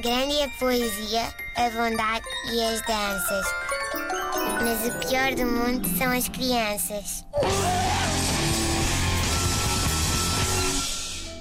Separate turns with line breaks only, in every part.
Grande é a poesia, a bondade e as danças. Mas o pior do mundo são as crianças.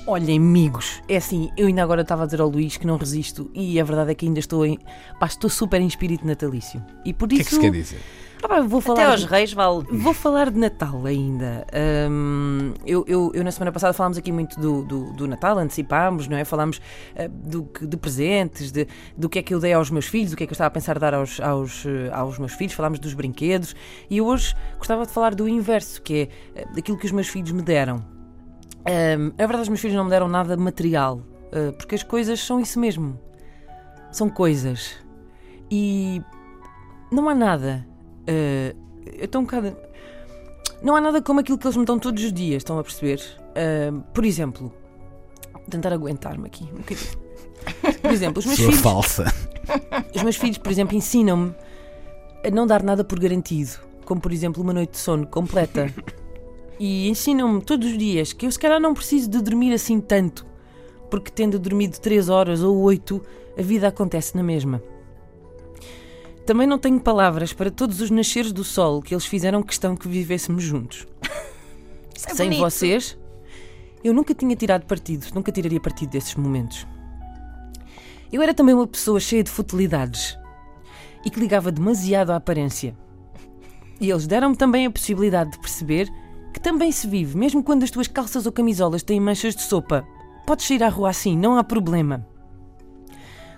Olhem, amigos, é assim, eu ainda agora estava a dizer ao Luís que não resisto e a verdade é que ainda estou em. Pá, estou super em espírito natalício. E por
O que é
isso.
que se quer dizer?
Ah, pá, vou falar
Até aos
de-
reis vale.
Vou falar de Natal ainda. Hum, eu, eu- eu na semana passada falámos aqui muito do, do, do Natal, antecipámos, não é? Falámos ah, do, que- de presentes, de, do que é que eu dei aos meus filhos, o que é que eu estava a pensar dar aos, aos, eh, aos meus filhos, falámos dos brinquedos e hoje gostava de falar do inverso, que é eh, daquilo que os meus filhos me deram. Hum, é verdade, os meus filhos não me deram nada material, ah, porque as coisas são isso mesmo. São coisas. E não há nada. ah, eu estou um bocado. Não há nada como aquilo que eles me dão todos os dias, estão a perceber? Ah, por exemplo, vou tentar aguentar-me aqui um bocadinho. Por exemplo, os meus
Sua
filhos.
falsa.
Os meus filhos, por exemplo, ensinam-me a não dar nada por garantido, como por exemplo uma noite de sono completa. E ensinam-me todos os dias que eu se calhar não preciso de dormir assim tanto, porque tendo dormido 3 horas ou 8, a vida acontece na mesma. Também não tenho palavras para todos os nasceres do sol que eles fizeram questão que vivêssemos juntos.
É
Sem
bonito.
vocês, eu nunca tinha tirado partido, nunca tiraria partido desses momentos. Eu era também uma pessoa cheia de futilidades e que ligava demasiado à aparência. E eles deram-me também a possibilidade de perceber que também se vive, mesmo quando as tuas calças ou camisolas têm manchas de sopa. Podes sair à rua assim, não há problema.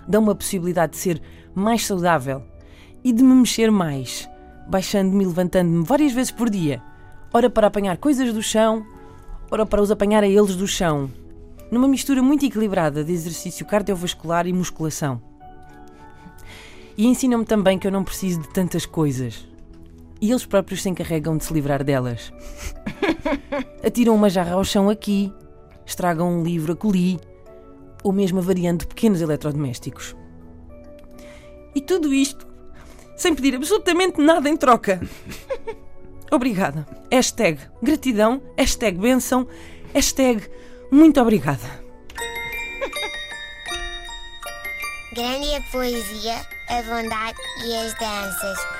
Dão-me a possibilidade de ser mais saudável e de me mexer mais, baixando-me e levantando-me várias vezes por dia, ora para apanhar coisas do chão, ora para os apanhar a eles do chão, numa mistura muito equilibrada de exercício cardiovascular e musculação. E ensinam-me também que eu não preciso de tantas coisas. E eles próprios se encarregam de se livrar delas. Atiram uma jarra ao chão aqui, estragam um livro acolhi, ou mesmo avariando pequenos eletrodomésticos. E tudo isto sem pedir absolutamente nada em troca. Obrigada. Hashtag gratidão, hashtag benção, hashtag muito obrigada.
Grande a poesia, a bondade e as danças.